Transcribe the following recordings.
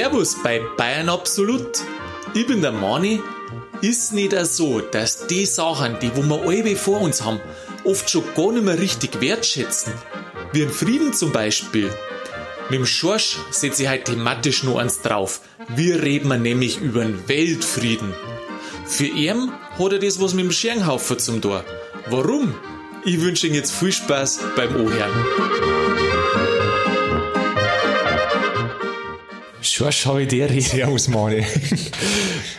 Servus bei Bayern Absolut. Ich bin der Mani. Ist nicht so, dass die Sachen, die wo wir alle vor uns haben, oft schon gar nicht mehr richtig wertschätzen? Wie im Frieden zum Beispiel. Mit dem Schorsch setze ich halt thematisch nur eins drauf. Wir reden nämlich über den Weltfrieden. Für ihn hat er das was mit dem Scherenhaufen zum Tor. Warum? Ich wünsche Ihnen jetzt viel Spaß beim Ohren. Ich dir Servus, Mani.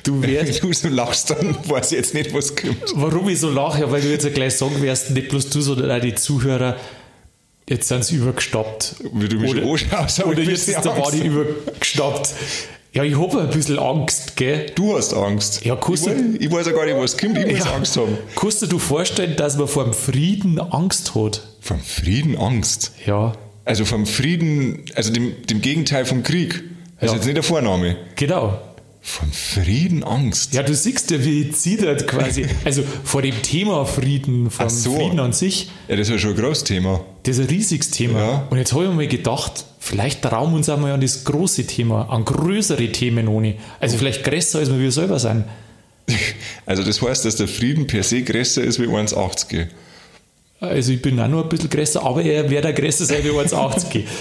Du wirst. du so lachst, dann weiß ich jetzt nicht, was kommt. Warum ich so lache? Ja, weil du jetzt gleich sagen wirst, nicht bloß du, sondern auch die Zuhörer, jetzt sind sie übergestoppt. Wie du mich Oder- schon anschaust, Oder ich jetzt ist der. Body übergestoppt. Ja, ich habe ein bisschen Angst, gell? Du hast Angst. Ja, ich, kannst weiß, du- ich weiß ja gar nicht, was kommt. Ich muss Ja. Angst haben. Kannst du dir vorstellen, dass man vor dem Frieden Angst hat? Vom Frieden Angst. Ja, Also vom Frieden, also dem, dem Gegenteil vom Krieg. Also Ja. jetzt nicht der Vorname. genau. Vom Frieden Angst. Ja, du siehst ja, wie ich zittert quasi. Also vor dem Thema Frieden, Ach so. Frieden an sich. Ja, das ist ja schon ein großes Thema. Das ist ein riesiges Thema. Ja. Und jetzt habe ich mir gedacht, vielleicht trauen wir uns einmal an das große Thema, an größere Themen ohne. Also vielleicht größer, als wir selber sind. Also das heißt, dass der Frieden per se größer ist wie 1,80. Also ich bin auch nur ein bisschen größer, aber er wäre der größte sein wie 1,80.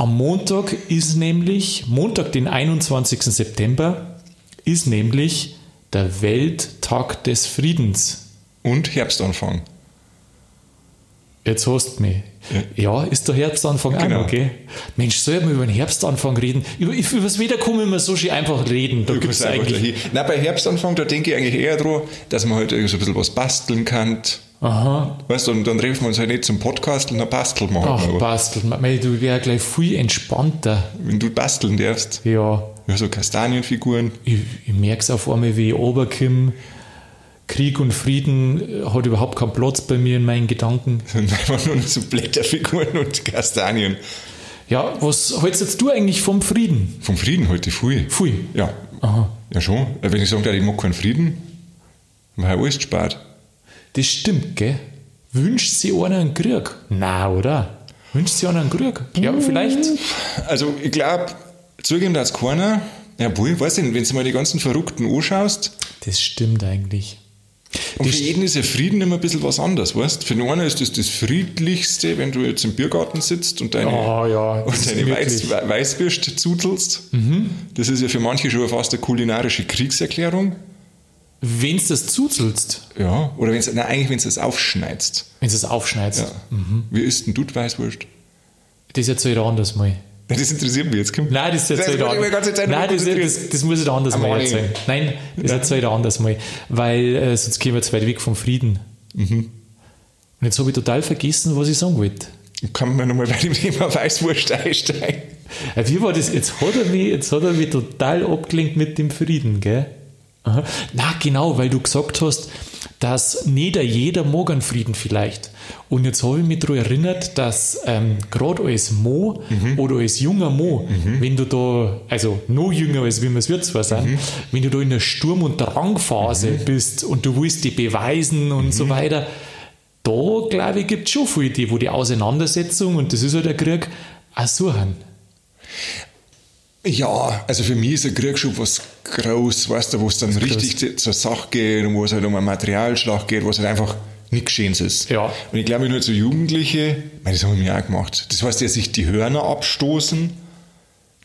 Am Montag ist nämlich, Montag, den 21. September, ist nämlich der Welttag des Friedens. Und Herbstanfang. Jetzt hast du mich. Ja, ist der Herbstanfang auch Genau. noch, gell? Mensch, soll man über den Herbstanfang reden? Über, über das Wetter kann man immer so schön einfach reden. Da Du gibt es kannst einfach eigentlich. Nein, bei Herbstanfang, da denke ich eigentlich eher dran, dass man halt irgendwie so ein bisschen was basteln kann. Aha. Weißt du, und dann treffen wir uns halt nicht zum Podcast und dann basteln wir halt Ach, mal. basteln. Mei, Du wärst gleich viel entspannter. Wenn du basteln darfst, Ja, ja, so Kastanienfiguren. ich, ich merke es auf einmal, wie ich runterkomme. Krieg und Frieden äh, hat überhaupt keinen Platz bei mir in meinen Gedanken. Und einfach nur noch so Blätterfiguren und Kastanien. Ja, was hältst jetzt du eigentlich vom Frieden? Vom Frieden heute viel. Pfui. Ja. Aha. Ja, schon. Äh, Wenn ich sage, ich mag keinen Frieden, weil alles spart. Das stimmt, gell? Wünscht sie einer einen Krieg? Na, oder? Wünscht sie einer einen Krieg? Ja, vielleicht. Also, ich glaube, zugeben dass keiner. Ja, wohl, ich weiß nicht, wenn du mal die ganzen Verrückten anschaust, Das stimmt eigentlich. und Das für jeden ist ja Frieden immer ein bisschen was anderes, weißt Für den einen ist das das Friedlichste, wenn du jetzt im Biergarten sitzt und deine, Oh ja, und deine Weiß, Weißwürst zuzelst. Das ist ja für manche schon fast eine kulinarische Kriegserklärung. Wenn du das zuzelst, Ja, oder wenn es, nein, eigentlich, wenn es aufschneidest. wenn du es aufschneidest, Ja. Wie isst denn du die Weißwurst? das erzähl ich dir anders mal. Das interessiert mich jetzt. Kommt. Nein, das erzähl ich dir wollte ich mir die ganze anders. Nein, das, das, das muss ich dir anders mal erzählen. Nein, das erzähl ich dir anders mal. Weil äh, sonst gehen wir zu weit weg vom Frieden. Mhm. Und jetzt habe ich total vergessen, was ich sagen wollte. Kann man nochmal bei dem Thema Weißwurst einsteigen? Äh, Wie war das? Jetzt hat er mich, jetzt hat er mich total abgelenkt mit dem Frieden, gell? Aha. Na, genau, weil du gesagt hast, dass nicht jeder mag einen Frieden vielleicht. Und jetzt habe ich mich daran erinnert, dass ähm, gerade als Mo oder als junger Mo, wenn du da, also noch jünger als wie wir es wird zwar sein, wenn du da in der Sturm- und Drangphase bist und du willst die beweisen und so weiter, da glaube ich, gibt es schon viele, die, wo die Auseinandersetzung, und das ist halt der Krieg, auch suchen. Ja, also für mich ist ein Krieg schon was groß, weißt du, wo es dann richtig zu- zur Sache geht und wo es halt um einen Materialschlag geht, wo es halt einfach nichts Geschehens ist. Ja. Und ich glaube nur so Jugendliche, ich meine, das haben wir auch gemacht. Das heißt ja, sich die Hörner abstoßen,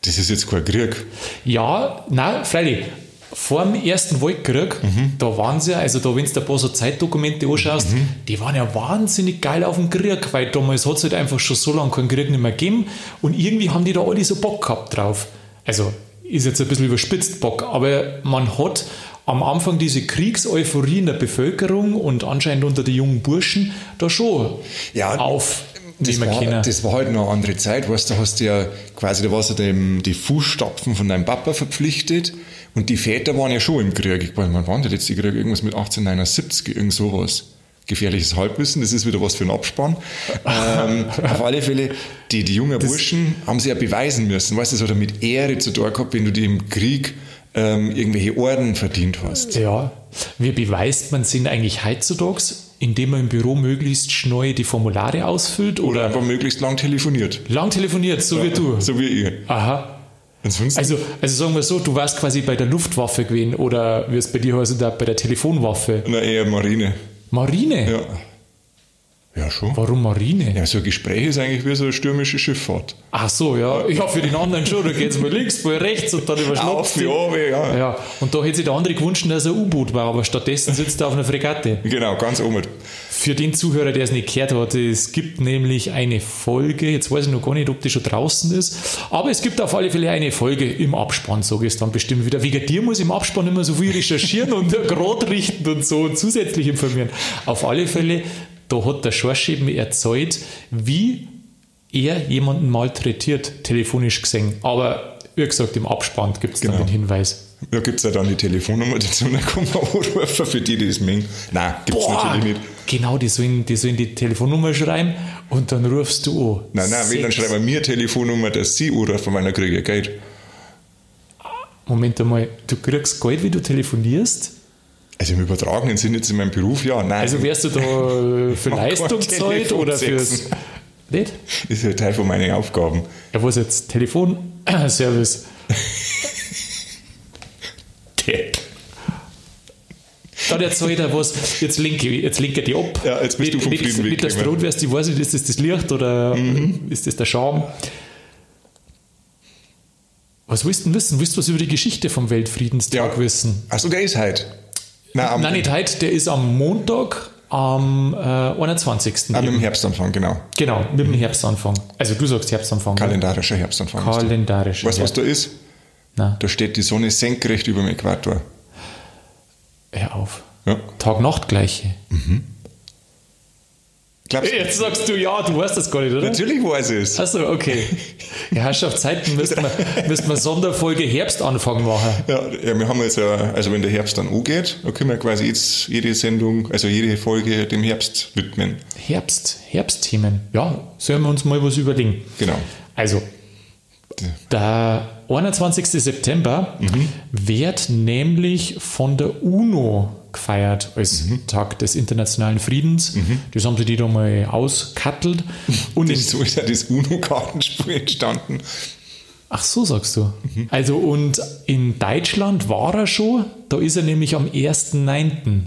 das ist jetzt kein Krieg. Ja, nein, freilich. Vor dem Ersten Weltkrieg, da waren sie ja, also da, wenn du ein paar so Zeitdokumente anschaust, die waren ja wahnsinnig geil auf dem Krieg, weil damals hat es halt einfach schon so lange keinen Krieg nicht mehr gegeben und irgendwie haben die da alle so Bock gehabt drauf. Also ist jetzt ein bisschen überspitzt Bock, aber man hat am Anfang diese Kriegseuphorie in der Bevölkerung und anscheinend unter den jungen Burschen da schon Ja, auf. Das war, können. das war halt noch eine andere Zeit, weißt du, da hast du ja quasi, da warst du dem, die Fußstapfen von deinem Papa verpflichtet und die Väter waren ja schon im Krieg. Ich meine, wann waren die letzte Krieg? Irgendwas mit 1879, irgend sowas. Gefährliches Halbwissen, das ist wieder was für einen Abspann. ähm, auf alle Fälle, die, die jungen Burschen haben sich ja beweisen müssen. Weißt du, das hat ja mit Ehre zu tun gehabt, wenn du dir im Krieg ähm, irgendwelche Orden verdient hast. Ja. Wie beweist man Sinn eigentlich heutzutage? Indem man im Büro möglichst schnell die Formulare ausfüllt Oder oder einfach möglichst lang telefoniert. lang telefoniert, so wie du. So wie ich. Aha. Ansonsten, Also, also sagen wir so, du warst quasi bei der Luftwaffe gewesen oder wie es bei dir heißt, da bei der Telefonwaffe. na eher Marine. Marine? Ja. Ja, schon. Warum Marine? Ja, so ein Gespräch ist eigentlich wie so eine stürmische Schifffahrt. Ach so, ja. Ja, für den anderen schon. Da geht's mal links, mal rechts und dann überschlappt Auf, ja, ja. Ja, und da hätte sich der andere gewünscht, dass er ein U-Boot war, aber stattdessen sitzt er auf einer Fregatte. Genau, ganz oben. Für den Zuhörer, der es nicht gehört hat, es gibt nämlich eine Folge, jetzt weiß ich noch gar nicht, ob die schon draußen ist, aber es gibt auf alle Fälle eine Folge im Abspann, sage ich es dann bestimmt wieder. Wegen dir muss ich im Abspann immer so viel recherchieren und gerade richten und so und zusätzlich informieren. Auf alle Fälle, da hat der Schorsch eben erzählt, wie er jemanden malträtiert, telefonisch gesehen. Aber wie gesagt, im Abspann gibt es Genau. den Hinweis. Da gibt es ja dann die Telefonnummer dazu, dann kann man anrufen, für die, die das mengen. Nein, gibt es natürlich nicht. Genau, die sollen, die sollen die Telefonnummer schreiben und dann rufst du an. Nein, nein, wenn, dann schreiben wir mir Telefonnummer, dass sie anrufen, weil dann kriege ich Geld. Moment einmal, du kriegst Geld, wie du telefonierst? Also im übertragenen Sinn jetzt in meinem Beruf, ja, nein. Also wärst du da äh, für Leistung zahlt oder fürs. Nicht? ist ja Teil von meinen Aufgaben. Ja, was jetzt? Telefonservice. Depp. Dann erzählt er was, jetzt lenke ich, jetzt lenke ich die ab. Ja, jetzt bist mit, du vom mit, Frieden mit der weggegangen. Strotwärst, ich weiß nicht, ist das das Licht oder Mhm. ist das der Charme? Was willst du denn wissen? Willst du was über die Geschichte vom Weltfriedenstag Ja. wissen? Achso, der ist halt. Nein, am, nicht heute, der ist am Montag, am äh, 21. am im Herbstanfang, genau. Genau, mit dem Herbstanfang. Also du sagst Herbstanfang. oder? Kalendarischer Herbstanfang. ist der. Kalendarisch. Weißt du, was da ist? Na, Da steht die Sonne senkrecht über dem Äquator. hör auf. Ja. Tag-Nacht-Gleiche. Glaubst? Jetzt sagst du ja, du weißt das gar nicht, oder? Natürlich weiß ich es. Achso, okay. Ja, Herrschaftszeiten müsste man, müsste man Sonderfolge Herbstanfang machen. Ja, ja, wir haben jetzt ja, also wenn der Herbst dann angeht, dann können wir quasi jetzt jede Sendung, also jede Folge dem Herbst widmen. Herbst, Herbstthemen. Ja, sollen wir uns mal was überlegen. Genau. Also, der 21. September wird nämlich von der UNO gefeiert als Tag des internationalen Friedens. Das haben sie die da mal auskattelt. Und Das, so ist ja das UNO-Kartenspiel entstanden. ach so, sagst du. Also, und in Deutschland war er schon, da ist er nämlich am 1.9.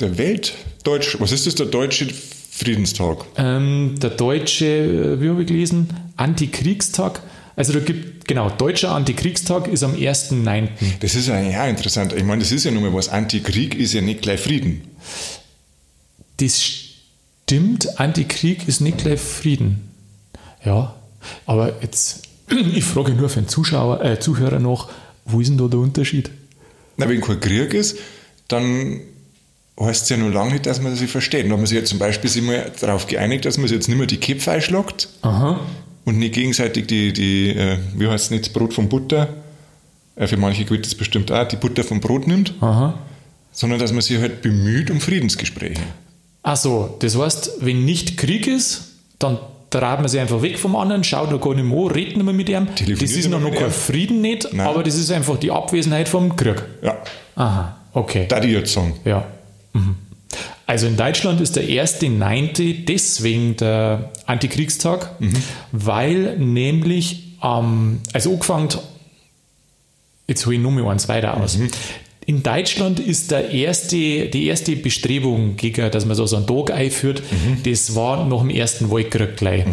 Der Weltdeutsch, was ist das, der Deutsche Friedenstag? Ähm, der deutsche, äh, wie habe ich gelesen, Antikriegstag. Also da gibt, genau, deutscher Antikriegstag ist am 1.9. Das ist ja, ja interessant. Ich meine, das ist ja nur mal was. Antikrieg ist ja nicht gleich Frieden. Das stimmt, Antikrieg ist nicht gleich Frieden. Ja, aber jetzt, ich frage nur für den Zuschauer, äh, Zuhörer noch, wo ist denn da der Unterschied? Na, wenn kein Krieg ist, dann heißt es ja nur lange nicht, dass man sich versteht. Da haben wir sich ja zum Beispiel sich mal darauf geeinigt, dass man sich jetzt nicht mehr die Köpfe einschlagt Aha. Und nicht gegenseitig die, die äh, wie heißt es nicht, Brot von Butter, äh, für manche gilt das bestimmt auch, die Butter vom Brot nimmt, Aha. sondern dass man sich halt bemüht um Friedensgespräche. Ach so, das heißt, wenn nicht Krieg ist, dann treibt man sich einfach weg vom anderen, schaut noch gar nicht mehr an, redet nicht mehr mit ihm. Das ist noch, noch kein. Frieden nicht, Nein. aber das ist einfach die Abwesenheit vom Krieg. Ja, Aha, okay. da die jetzt sagen. Ja. Mhm. Also in Deutschland ist der 1.9. deswegen der Antikriegstag, weil nämlich, ähm, also angefangen, jetzt hole ich nur mal eins weiter aus. In Deutschland ist der erste, die erste Bestrebung, gegen, dass man so, so einen Tag einführt, das war nach dem Ersten Weltkrieg gleich.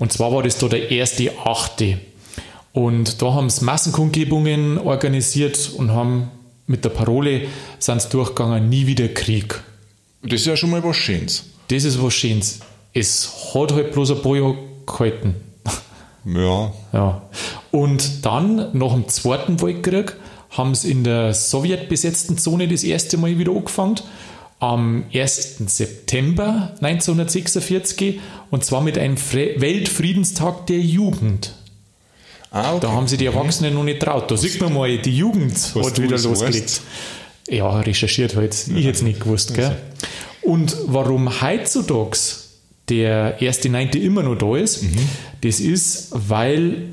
Und zwar war das da der erste Achte. Und da haben sie Massenkundgebungen organisiert und haben mit der Parole sind durchgegangen, nie wieder Krieg. Das ist ja schon mal was Schönes. Das ist was Schönes. Es hat halt bloß ein paar Jahre gehalten. Ja, Ja. Und dann, nach dem Zweiten Weltkrieg, haben sie in der sowjetbesetzten Zone das erste Mal wieder angefangen. Am 1. September 1946 und zwar mit einem Fre Weltfriedenstag der Jugend. ah, okay. Da haben sie die Erwachsenen noch nicht traut. Da sieht man mal, die Jugend hat wieder losgelegt. weißt. Ja, recherchiert halt. Ich jetzt nicht gewusst. Gell? Und warum heutzutage der 1.9. immer noch da ist, Mhm. das ist, weil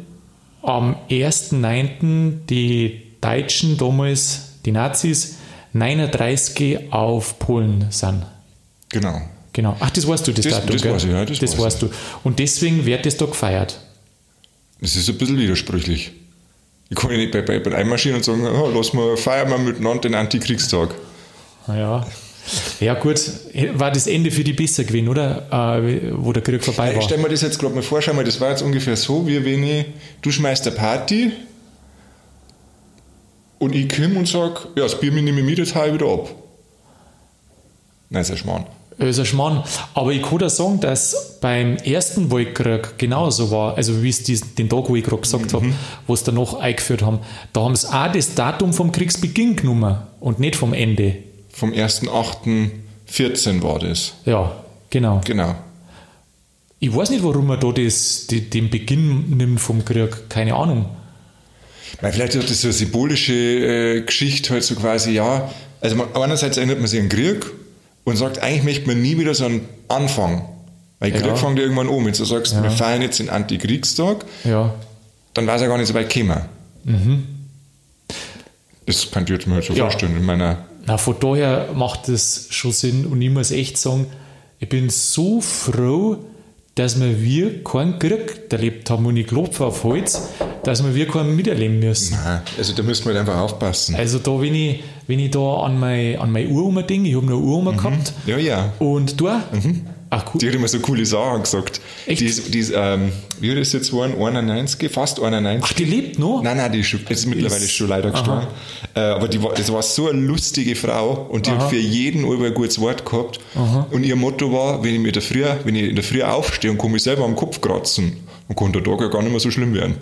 am 1.9. die Deutschen damals, die Nazis, 39 auf Polen sind. genau. Genau. Ach, das weißt du, das, Das- Datum, das gell? weiß ich, ja, das weiß weißt du. Und deswegen wird das da gefeiert. Das ist ein bisschen widersprüchlich. Ich kann ja nicht bei, bei, bei einmarschieren und sagen, oh, lass mal feiern wir miteinander den Antikriegstag. Ja. Ja, gut, war das Ende für die besser gewesen, oder? Äh, wo der Krieg vorbei Ich war. stell mir das jetzt gerade mal vor, schau mal, das war jetzt ungefähr so, wie wenn ich, du schmeißt eine Party und ich komme und sag, ja, das Bier nehme ich mit, jetzt hau ich wieder ab. Nein, ist ein Schmarrn. Ein Schmarrn. Aber ich kann dir sagen, dass beim ersten Weltkrieg genauso war, also wie es den Tag, wo ich gerade gesagt habe, wo es danach eingeführt haben, da haben sie auch das Datum vom Kriegsbeginn genommen und nicht vom Ende. Vom 1.8.14 war das. Ja, genau. Genau. Ich weiß nicht, warum man da das, die, den Beginn nimmt vom Krieg, keine Ahnung. Weil vielleicht ist das so eine symbolische äh, Geschichte halt so quasi, ja, also man, einerseits erinnert man sich an den Krieg und sagt, eigentlich möchte man nie wieder so einen Anfang. Weil Krieg Ja. fängt ja irgendwann an. Wenn du sagst, wir feiern jetzt den Antikriegstag, Ja. dann war es ja gar nicht so weit gekommen. Das kann ich jetzt mir halt so Ja. vorstellen in meiner. Na, von daher macht das schon Sinn und ich muss echt sagen, ich bin so froh, dass wir wir keinen Krieg erlebt haben und ich klopfe auf Holz, dass wir wir keinen miterleben müssen. Nein, Also da müssen wir halt einfach aufpassen. Also da, wenn ich, wenn ich da an meine, an meine Uroma denke, ich habe noch eine Uroma gehabt Ja, ja. und du? Ach cool. Die hat immer so coole Sachen gesagt. Echt? Die ist, die ist ähm, wie hat das jetzt geworden? 91, fast 91. Ach, die lebt noch? Nein, nein, die ist, schon, jetzt mittlerweile Ist- schon leider gestorben. Äh, aber die war, das war so eine lustige Frau und die hat für jeden über ein gutes Wort gehabt. Und ihr Motto war, wenn ich, mir in der Früh, wenn ich in der Früh aufstehe und komme mich selber am Kopf kratzen, dann kann der Tag ja gar nicht mehr so schlimm werden.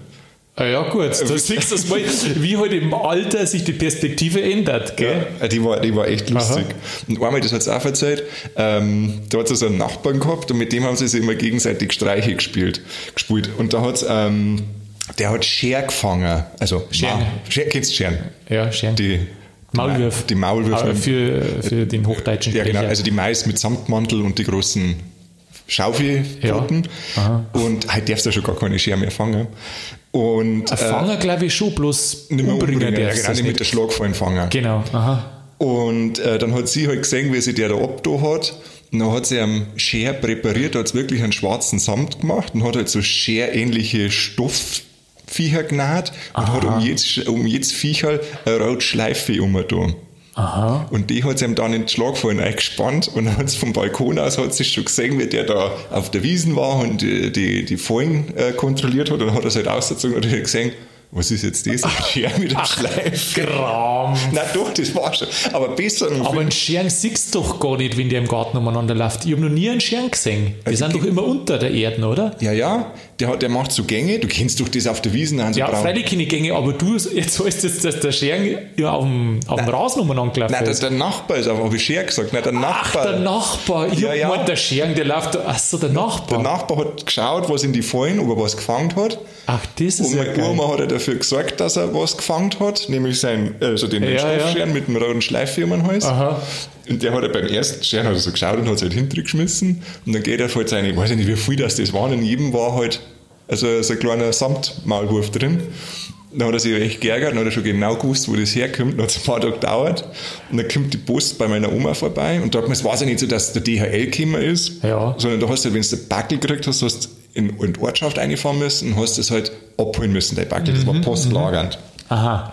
Ah, ja gut, da siehst du das mal, wie halt im Alter sich die Perspektive ändert, gell? Ja, die war, die war echt lustig. Und einmal, das hat sie auch erzählt, ähm, da hat sie so einen Nachbarn gehabt und mit dem haben sie sich immer gegenseitig Streiche gespielt. gespielt. Und da hat ähm, der hat Scher gefangen. Also, Scheren. Ma- Scher, kennst du Scheren? Ja, schön. Die, Maulwurf. Die Maulwürfe. Aber für, für den hochdeutschen Ja, genau. Sprecher. Also die Mais mit Samtmantel und die großen Schaufelpfoten. Aha. Und heute darfst du schon gar keine Schere mehr fangen. Und Ein Fanger glaube ich schon, bloß nicht mehr umbringen umbringen, ja, genau, nicht mit der Schlagfallen fangen. Genau, aha. Und äh, dann hat sie halt gesehen, wie sie der da abgetan hat. Und dann hat sie am Scher präpariert, hat wirklich einen schwarzen Samt gemacht und hat halt so scherähnliche Stoffviecher genäht und hat um jedes, um jedes Viecherl eine rote Schleife umgetan. Aha. Und die hat sie ihm dann in den Schlagfallen eingespannt und hat vom Balkon aus hat sie schon gesehen, wie der da auf der Wiesen war und die, die, die Fallen äh, kontrolliert hat und dann hat er es halt ausgezogen und hat gesehen, was ist jetzt das? Ein Scher mit einer Schleife. Gram. Na doch, das war schon. Aber besser. Aber einen Scheren siehst du doch gar nicht, wenn der im Garten umeinander läuft. Ich habe noch nie einen Scheren gesehen. Die sind doch immer unter der Erde, oder? Ja, ja, der, der macht so Gänge. Du kennst doch das auf der Wiesen. sie Ja, freilich keine Gänge, aber du jetzt heißt es, dass der Scheren ja auf dem, auf dem Rasen umeinander gelaufen Nein, der, ist. der Nachbar ist aber, habe ich Scher gesagt. Nein, der Nachbar. Ach, der Nachbar. Ich Ja, ja. gemeint, der Scheren, der läuft da. Achso, der der Nachbar. Nachbar hat geschaut, was in die Fallen, ob er was gefangen hat. Ach, das ist Und ja meine geil. Oma hat er dafür gesorgt, dass er was gefangen hat, nämlich sein, also den, Ja, ja. Stoffscheren mit dem roten Schleife um den Hals. Aha. Und der hat er beim ersten Scheren hat er so geschaut und hat es halt hintergeschmissen. Und dann geht er halt seine, ich weiß nicht, wie viel das das waren, in jedem war halt also so ein kleiner Samtmaulwurf drin. Dann hat er sich echt geärgert, dann hat er schon genau gewusst, wo das herkommt. Dann hat es ein paar Tage gedauert. Und dann kommt die Post bei meiner Oma vorbei. Und da hat man, es war ja nicht so, dass der DHL gekommen ist, Ja. sondern da hast du, halt, wenn du den Backel gekriegt hast, hast du in, in die Ortschaft einfahren müssen und hast es halt abholen müssen, der Backel. Das war postlagernd. Aha.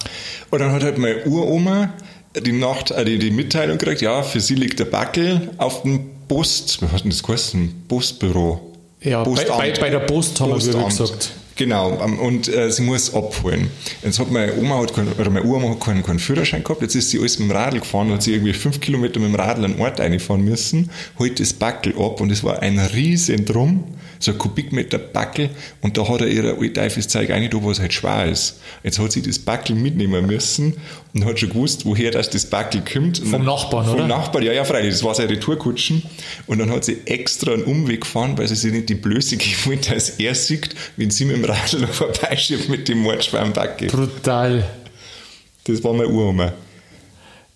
Und dann hat halt meine Uroma die Nacht, äh, die, die Mitteilung gekriegt, ja, für sie liegt der Backel auf dem Post, was hat denn das geheißen? Postbüro. Ja, bei, bei, bei der Post haben wir Postamt. gesagt. Genau, ähm, und äh, sie muss abholen. Jetzt hat meine Oma hat kein, oder meine Uroma hat keinen, keinen Führerschein gehabt, jetzt ist sie alles mit dem Radl gefahren, hat sie irgendwie fünf Kilometer mit dem Radl einen Ort einfahren müssen, holt das Backel ab und es war ein riesen Drum, so ein Kubikmeter Backel und da hat er ihr alteifes Zeug rein, da was halt schwer ist. Jetzt hat sie das Backel mitnehmen müssen und hat schon gewusst, woher das, das Backel kommt. Vom dann- Nachbarn, vom oder? Nachbarn, ja, ja, freilich, das war seine Retourkutschen. Und dann hat sie extra einen Umweg gefahren, weil sie sich nicht die Blöße geben wollte, dass er sieht, wenn sie mit dem Radl noch vorbeischiebt mit dem Mordschwein Backe. Brutal. Das war meine Uroma.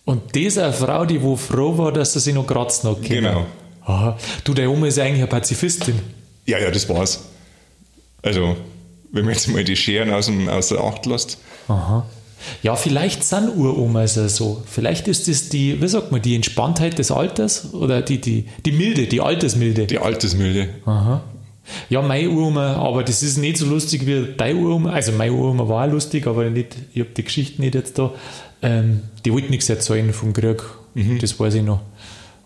Und das eine Frau, die wo froh war, dass sie sich noch kratzen hat. Genau. Aha. Du, der Oma ist eigentlich eine Pazifistin. Ja, ja, das war's. Also, wenn man jetzt mal die Scheren aus, dem, aus der Acht lässt. Aha. Ja, vielleicht sind Uromas ja so. Vielleicht ist das die, wie sagt man, die Entspanntheit des Alters oder die, die, die Milde, die Altersmilde. Die Altersmilde. Aha. Ja, meine Uroma, aber das ist nicht so lustig wie deine Uroma. Also meine Uroma war lustig, aber nicht, ich habe die Geschichte nicht jetzt da. Ähm, die wollte nichts erzählen vom Krieg, das weiß ich noch.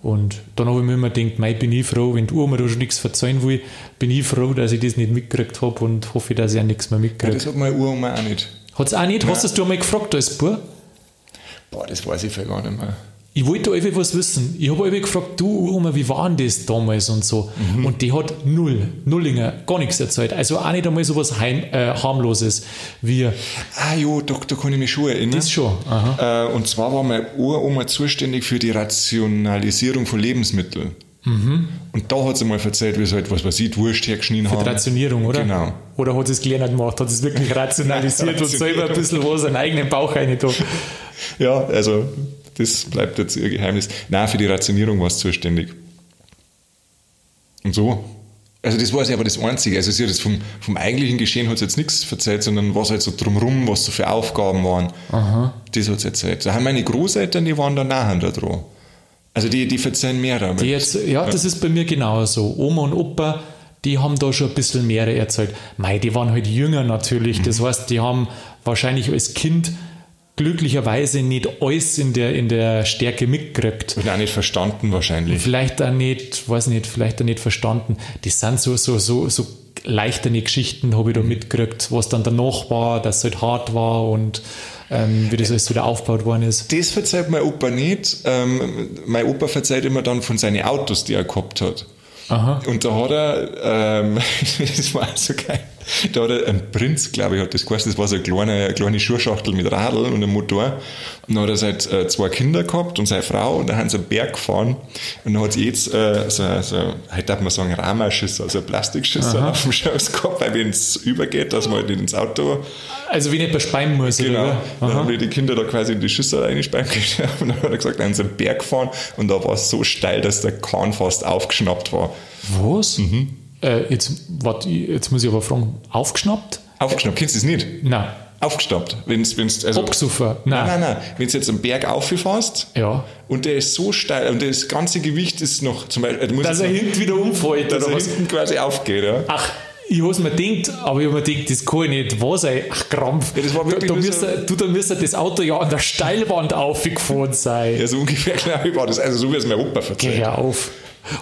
Und dann habe ich mir immer gedacht, mei, bin ich froh, wenn die Uroma da schon nichts verzeihen will, bin ich froh, dass ich das nicht mitgekriegt habe und hoffe, dass ich auch nichts mehr Ja, mitkriege. das hat meine Uroma auch nicht. Hat es auch nicht? Hast du du einmal gefragt als Bub? Boah, das weiß ich viel gar nicht mehr. Ich wollte einfach was wissen. Ich habe einfach gefragt, du Oma, wie war denn das damals und so? Und die hat null, Nullinger, gar nichts erzählt. Also auch nicht einmal so was heim, äh, harmloses wie Ah, jo, da, da kann ich mich schon erinnern. das schon. Äh, und zwar war meine Uroma zuständig für die Rationalisierung von Lebensmitteln. Mhm. Und da hat sie mal erzählt, wie sie halt, was weiß ich, Wurst hergeschnitten haben. Die Rationierung, oder? Genau. Oder hat sie es gelernt gemacht, hat es wirklich rationalisiert und selber ein bisschen was den eigenen Bauch rein. Ja, also das bleibt jetzt ihr Geheimnis. Nein, für die Rationierung war es zuständig. Und so. Also das war sie aber das Einzige. Also sie hat vom, vom eigentlichen Geschehen hat sie jetzt nichts erzählt, sondern was halt so drumrum, was so für Aufgaben waren. Das hat sie erzählt. Da haben meine Großeltern, die waren da nachher da dran. Also die, die erzählen mehr damit. Die jetzt, ja, das ist bei mir genauso. Oma und Opa, die haben da schon ein bisschen mehr erzählt. Mei, die waren halt jünger natürlich. Das heißt, die haben wahrscheinlich als Kind glücklicherweise nicht alles in der, in der Stärke mitgekriegt. Und auch nicht verstanden wahrscheinlich. Vielleicht auch nicht, weiß nicht, vielleicht auch nicht verstanden. Das sind so, so, so, so leichterne Geschichten, habe ich da mitgekriegt, was dann danach war, dass es halt hart war und ähm, wie das alles wieder aufgebaut worden ist. Das verzeiht mein Opa nicht. Ähm, mein Opa verzeiht immer dann von seinen Autos, die er gehabt hat. Aha. Und da hat er, ähm, das war so geil, da hat er ein Prinz, glaube ich, hat das geheißen, das war so eine kleine, eine kleine Schuhschachtel mit Radl und einem Motor. Und dann hat er seit äh, zwei Kinder gehabt und seine Frau und dann haben sie einen Berg gefahren und dann hat sie jetzt äh, so, so, heute darf man sagen, Ramaschiss, also ein Plastikschüssel auf dem Schoß gehabt, weil wenn es übergeht, dass man halt ins Auto Also wie nicht bespeien muss, Genau. oder? Dann haben wir die Kinder da quasi in die Schüssel reingespannt und dann hat er gesagt, dann haben sie einen Berg gefahren und da war es so steil, dass der Kahn fast aufgeschnappt war. Was? Mhm. Äh, jetzt, wart, jetzt muss ich aber fragen, aufgeschnappt? Aufgeschnappt, kennst du das nicht? Nein. Aufgestappt. Wenn's, wenn's, also, Abgesoffen? Nein, Nein. nein, nein. Wenn du jetzt einen Berg auffährst Ja. und der ist so steil und das ganze Gewicht ist noch zum Beispiel, musst Dass er hinten wieder umfällt, dass oder er hinten quasi aufgeht. Ja. Ach, ich hab's mir gedacht, aber ich hab mir gedacht, das kann ja nicht wahr sein. Ach, Krampf. Ja, das war wirklich da, da müsste, du, da müsste das Auto ja an der Steilwand aufgefahren sein. ja, so ungefähr glaube ich war das. Also so wie es mein Opa Geh verzeiht. hör auf.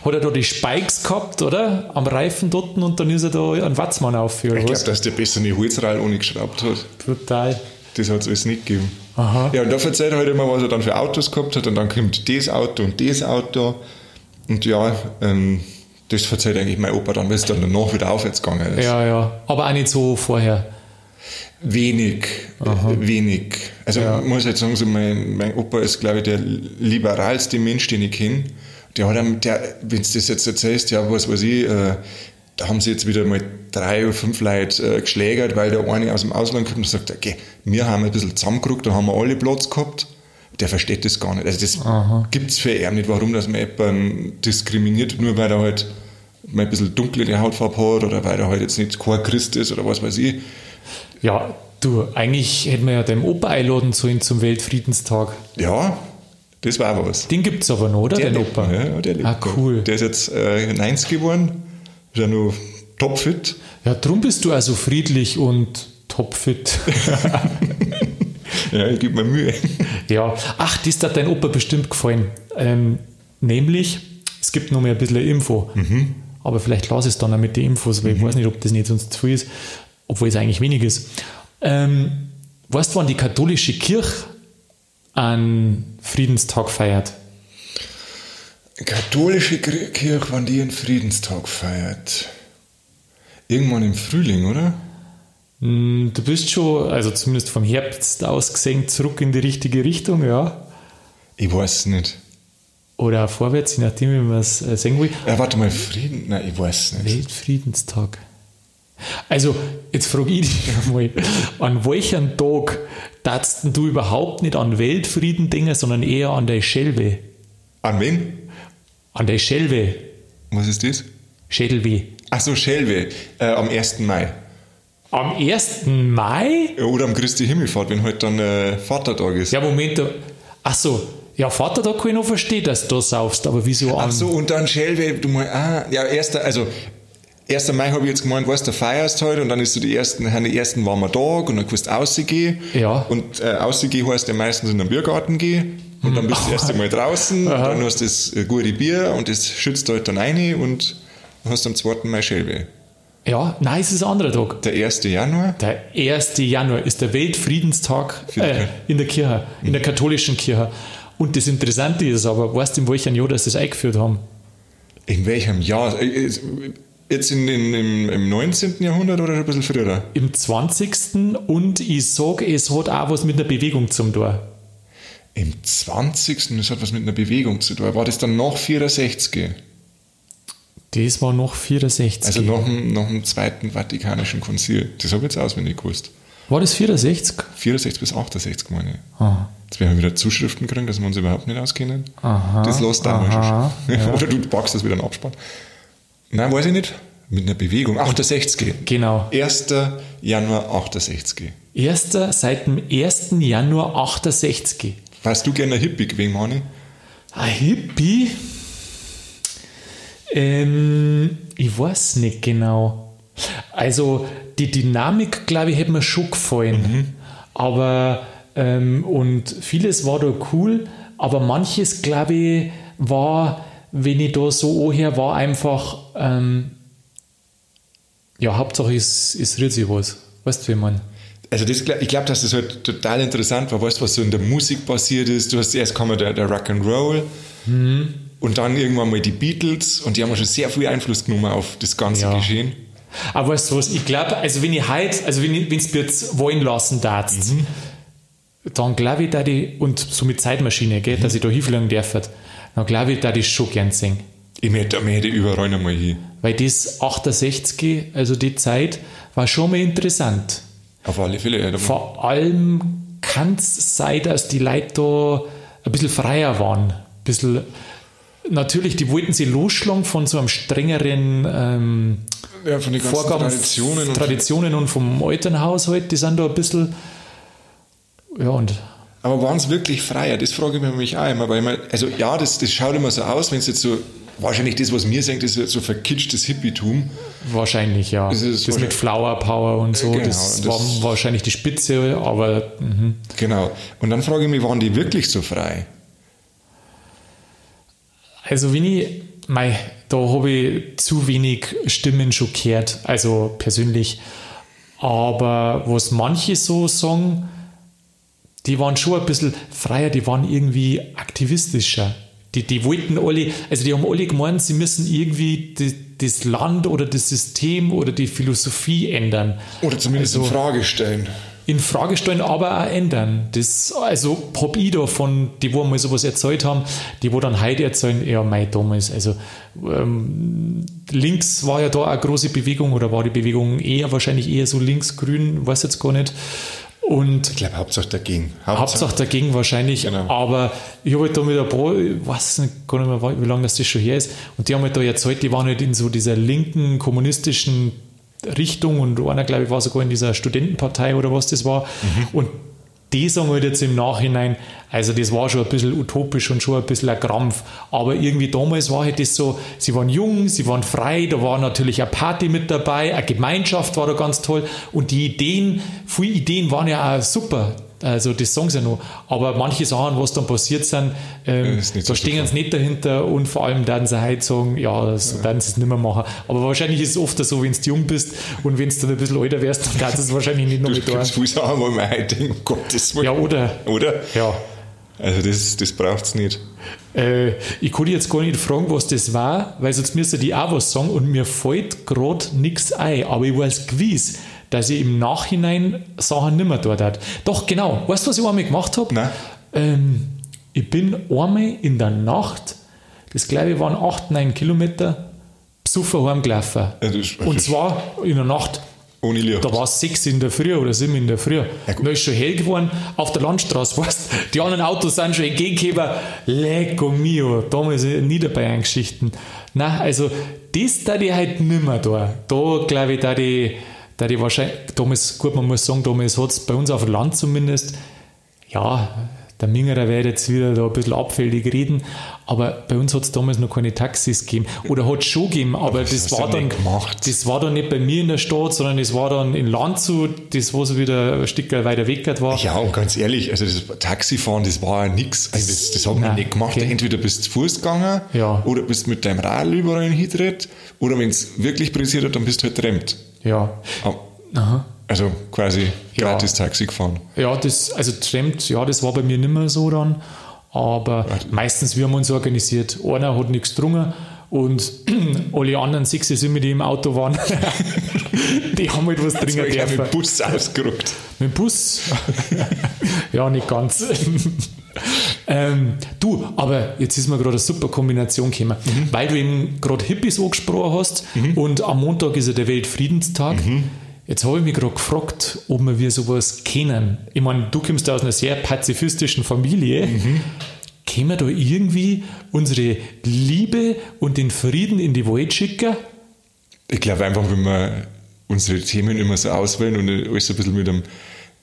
Hat er da die Spikes gehabt, oder? Am Reifen dort und dann ist er da an Watzmann aufgeführt. Ich glaube, dass der besser eine Holzrail ohne geschraubt hat. Brutal. Das hat es alles nicht gegeben. Aha. Ja, und da erzählt er halt immer, was er dann für Autos gehabt hat. Und dann kommt das Auto und das Auto. Und ja, ähm, das erzählt eigentlich mein Opa dann, weil es dann danach wieder aufwärts gegangen ist. Ja, ja. Aber auch nicht so vorher. Wenig, äh, wenig. Also Ja. ich muss jetzt sagen, so mein, mein Opa ist, glaube ich, der liberalste Mensch, den ich kenne. Der hat einem, der, wenn du das jetzt erzählst, ja, was weiß ich, äh, da haben sie jetzt wieder mal drei oder fünf Leute äh, geschlägert, weil der eine aus dem Ausland kommt und sagt, okay, wir haben ein bisschen zusammengerückt, da haben wir alle Platz gehabt. Der versteht das gar nicht. Also das gibt's für ihn nicht, warum dass man jemanden diskriminiert, nur weil er halt mal ein bisschen dunkle Hautfarbe hat oder weil er halt jetzt nicht kein Christ ist oder was weiß ich. Ja, du, eigentlich hätten wir ja deinem Opa einladen sollen zum Weltfriedenstag. Ja, das war was. Den gibt's aber noch, oder? Der den Opa. ja, der lebt ah, cool. Der ist jetzt äh, 90 geworden, ist ja nur topfit. Ja, drum bist du also friedlich und topfit. Ja, ich gebe mir Mühe. ja, ach, das hat dein Opa bestimmt gefallen. Ähm, nämlich, es gibt noch mal ein bisschen Info. Aber vielleicht lasse ich es dann auch mit den Infos, weil ich weiß nicht, ob das nicht sonst zu viel ist, obwohl es eigentlich wenig ist. Ähm, weißt du, wann die katholische Kirche einen Friedenstag feiert? Katholische Kir- Kirche, wann die einen Friedenstag feiert. Irgendwann im Frühling, oder? Hm, Du bist schon, also zumindest vom Herbst aus gesehen, zurück in die richtige Richtung, ja. Ich weiß es nicht. Oder auch vorwärts, je nachdem, wie man es äh, sehen will. Ja, warte mal, Frieden? Nein, ich weiß es nicht. Weltfriedenstag. Also, jetzt frage ich dich einmal, an welchem Tag darfst du überhaupt nicht an Weltfrieden denken, sondern eher an der Schelwe? An wen? An der Schelwe. Was ist das? Schädelweh. Ach so, Schelwe, äh, am 1. Mai. Am 1. Mai? Oder am Christi Himmelfahrt, wenn heute dann äh, Vatertag ist. Ja, Moment. Ach so. Ja, Vater, da kann ich noch verstehen, dass du da saufst, aber wieso an? Ach so, und dann Schelwe, du mal, ah, ja, erster, also 1. Mai habe ich jetzt gemeint, weißt du, feierst halt und dann ist so die ersten, die ersten warmen Tag und dann kannst du rausgehen. Ja. Und äh, rausgehen heißt ja meistens in den Biergarten gehen. Und dann bist du erst einmal draußen, dann hast du das äh, gute Bier und das schützt halt dann rein und hast am 2. Mai Schälbe. Ja, nein, es ist ein anderer Tag. Der 1. Januar? Der 1. Januar ist der Weltfriedenstag äh, in der Kirche, in der katholischen Kirche. Und das Interessante ist aber, weißt du, in welchem Jahr das das eingeführt haben? In welchem Jahr? Äh, Jetzt in, in, im, im 19. Jahrhundert oder schon ein bisschen früher? Im 20. Und ich sage, es hat auch was mit einer Bewegung zum Tor. Im 20. Das hat was mit einer Bewegung zu tun. War das dann nach 64? Das war noch 64. Also nach dem, nach dem Zweiten Vatikanischen Konzil. Das habe ich jetzt auswendig gewusst. war das 64? 64 bis 68, meine ich. Ah. Jetzt werden wir wieder Zuschriften kriegen, dass wir uns überhaupt nicht auskennen. Aha, das lässt da aha, schon. Oder du packst das wieder in Abspann. Nein, weiß ich nicht. Mit einer Bewegung. 68. Genau. 1. Januar 68. Erster, seit dem 1. Januar 68. Warst du gerne ein Hippie gewesen, Mani? Ein Hippie? Ähm, ich weiß nicht genau. Also die Dynamik, glaube ich, hätte mir schon gefallen. Aber ähm, und vieles war da cool, aber manches, glaube ich, war, wenn ich da so anhöre, war einfach, ähm, ja, Hauptsache es, es rührt sich was. Weißt du, wie man? Also das, ich glaube, dass das halt total interessant war. Weißt du, was so in der Musik passiert ist? Du hast erst kam der, der Rock'n'Roll und dann irgendwann mal die Beatles und die haben schon sehr viel Einfluss genommen auf das ganze Ja. Geschehen. Aber weißt du was, ich glaube, also wenn ich heute, also wenn ich, mir jetzt wollen lassen darfst, dann glaube ich, da die, und so mit Zeitmaschine, gell, dass ich da hinfliegen darf, dann glaube ich, da ich schon gern singen. Ich möchte, ich möchte überall noch mal hin. Weil das 68, also die Zeit, war schon mal interessant. Auf alle Fälle. Ja, Vor allem kann es sein, dass die Leute da ein bisschen freier waren. Ein bisschen, natürlich, die wollten sie losschlagen von so einem strengeren ähm, ja, von den Vorgaben, Traditionen. Und Traditionen und vom Elternhaushalt, die sind da ein bisschen, ja, und aber waren es wirklich freier? Das frage ich mich auch immer. Weil man, also ja, das, das schaut immer so aus, wenn es jetzt so, wahrscheinlich das, was mir sagt, ist so verkitschtes Hippietum. wahrscheinlich, ja. Das Das, ist mit wahrscheinlich- Flower Power und so, Genau, das, das- war wahrscheinlich die Spitze, aber mhm. Genau. Und dann frage ich mich, waren die wirklich so frei? Also wenn ich, mei, da habe ich zu wenig Stimmen schon gehört, also persönlich. Aber was manche so sagen, die waren schon ein bisschen freier, die waren irgendwie aktivistischer. Die, die wollten alle, also die haben alle gemeint, sie müssen irgendwie die, das Land oder das System oder die Philosophie ändern. Oder zumindest Also- in Frage stellen. In Frage stellen, aber auch ändern. Das, also hab ich da von, die wo mal sowas erzählt haben, die wo dann heute erzählen, ja, mei, damals, also ähm, links war ja da eine große Bewegung oder war die Bewegung eher wahrscheinlich eher so links-grün, weiß jetzt gar nicht. Und Ich glaube, Hauptsache dagegen. Hauptsache dagegen wahrscheinlich, Genau. aber ich habe halt da mit ein paar, ich weiß nicht, gar nicht mehr, wie lange das, das schon her ist, und die haben halt da erzählt, die waren halt in so dieser linken kommunistischen Richtung und einer, glaube ich, war sogar in dieser Studentenpartei oder was das war. Und die sagen halt jetzt im Nachhinein, also das war schon ein bisschen utopisch und schon ein bisschen ein Krampf. Aber irgendwie damals war halt das so, sie waren jung, sie waren frei, da war natürlich eine Party mit dabei, eine Gemeinschaft war da ganz toll und die Ideen, viele Ideen waren ja auch super. Also das sagen sie ja noch. Aber manche Sachen, was dann passiert sind, ähm, nicht so da stehen sie nicht dahinter und vor allem werden sie heute sagen, ja, das werden sie es nicht mehr machen. Aber wahrscheinlich ist es oft so, wenn du jung bist und wenn du dann ein bisschen älter wärst, dann kannst du es wahrscheinlich nicht noch mit da. viel Sachen, wo man heute denkt, um Gottes Willen. Ja, oder? Oder? Ja. Also das, das braucht es nicht. Äh, ich dich jetzt gar nicht fragen, was das war, weil sonst müsste die auch was sagen und mir fällt gerade nichts ein. Aber ich weiß gewiss, dass ich im Nachhinein Sachen nicht mehr dort hat. Doch, genau. Weißt du, was ich einmal gemacht habe? Nein. Ähm, ich bin einmal in der Nacht, das glaube ich waren 8, 9 Kilometer, besoffen heimgelaufen. Ja, und zwar in der Nacht. Ohne Licht. Da war es sechs in der Früh oder sieben in der Früh. gut. da ist schon hell geworden auf der Landstraße. Weißt, die anderen Autos sind schon entgegengekommen. Lecco mio, damals in Niederbayern-Geschichten. Na, also das da die halt nimmer da. Da glaube ich, da die, da die wahrscheinlich, damals, gut, man muss sagen, damals hat es bei uns auf dem Land zumindest, ja, der Mingerer wird jetzt wieder da ein bisschen abfällig reden, aber bei uns hat es damals noch keine Taxis gegeben. Oder hat es schon gegeben, aber das, das war dann das war dann nicht bei mir in der Stadt, sondern das war dann in Landshut, das wo so wieder ein Stück weiter weg war. Ja, und ganz ehrlich, also das Taxifahren, das war ja nix. Also das, das haben wir nicht gemacht. okay. Entweder bist du zu Fuß gegangen Ja. oder bist mit deinem Rad überall hintritt oder wenn es wirklich pressiert hat, dann bist du halt trampt. Ja. Ah, Also quasi Ja. gratis Taxi gefahren. Ja, das, also Trampt, ja, das war bei mir nicht mehr so dann. Aber meistens, wir haben uns organisiert. Einer hat nichts getrunken und alle anderen sechs sind mit die im Auto waren. die haben halt was trinken war ich dürfen. mit dem Bus ausgerückt. Mit dem Bus? ja, nicht ganz. ähm, du, aber jetzt ist mir gerade eine super Kombination gekommen, weil du eben gerade Hippies angesprochen hast und am Montag ist ja der Weltfriedenstag. Jetzt habe ich mich gerade gefragt, ob wir sowas kennen. Ich meine, du kommst aus einer sehr pazifistischen Familie. Können wir da irgendwie unsere Liebe und den Frieden in die Welt schicken? Ich glaube einfach, wenn wir unsere Themen immer so auswählen und alles so ein bisschen mit einem,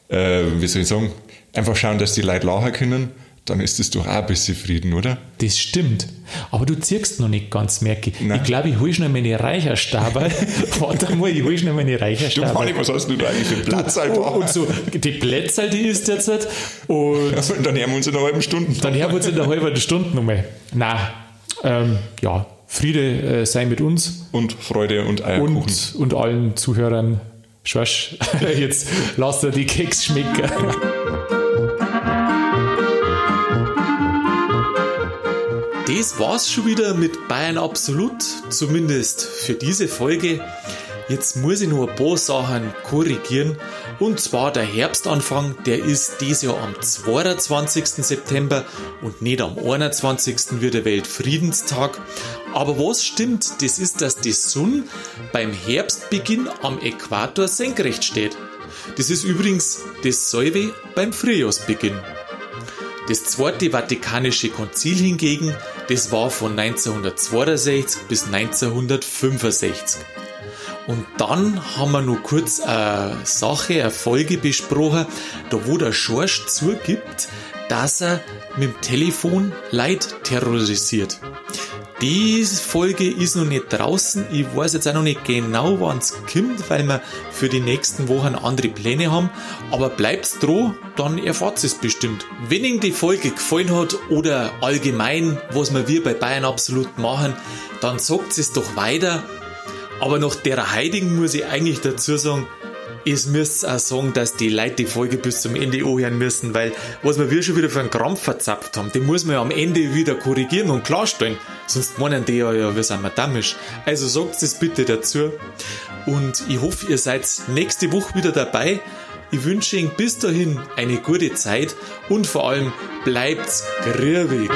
äh, wie soll ich sagen, einfach schauen, dass die Leute lachen können, dann ist das doch auch ein bisschen Frieden, oder? Das stimmt. Aber du ziehst noch nicht ganz, merke ich. Nein. Ich glaube, ich hol schnell meine Reicherstabe. Warte mal, ich hol schnell meine Du Reicherstabe. Manni, was hast du da eigentlich für Platz, und, Alter? und so, die Plätze, die ist jetzt. nicht. Und Und dann hören wir uns in einer halben Stunde. dann hören wir uns in der halben Stunde nochmal. Nein, ähm, ja, Friede äh, sei mit uns Und Freude und Eierkuchen. und, und allen Zuhörern. Schwasch, jetzt lasst ihr die Keks schmecken. Das war's schon wieder mit Bayern Absolut, zumindest für diese Folge. Jetzt muss ich nur ein paar Sachen korrigieren. Und zwar der Herbstanfang, der ist dieses Jahr am 22. September und nicht am 21. wie der Weltfriedenstag. Aber was stimmt, das ist, dass die Sonne beim Herbstbeginn am Äquator senkrecht steht. Das ist übrigens dasselbe beim Frühjahrsbeginn. Das Zweite Vatikanische Konzil hingegen, das war von 1962 bis 1965. Und dann haben wir noch kurz eine Sache, eine Folge besprochen, da wo der Schorsch zugibt, dass er mit dem Telefon Leid terrorisiert. Die Folge ist noch nicht draußen. Ich weiß jetzt auch noch nicht genau, wann es kommt, weil wir für die nächsten Wochen andere Pläne haben. Aber bleibt's dran, dann erfahrt es bestimmt. Wenn Ihnen die Folge gefallen hat oder allgemein, was wir bei Bayern absolut machen, dann sagt es doch weiter. Aber nach der Heiding muss ich eigentlich dazu sagen, es müsst auch sagen, dass die Leute die Folge bis zum Ende anhören müssen, weil was wir schon wieder für einen Krampf verzapft haben, den muss man ja am Ende wieder korrigieren und klarstellen. Sonst meinen die ja, ja wir sind madamisch. Also sagt es bitte dazu. Und ich hoffe, ihr seid nächste Woche wieder dabei. Ich wünsche Ihnen bis dahin eine gute Zeit und vor allem bleibt grübig.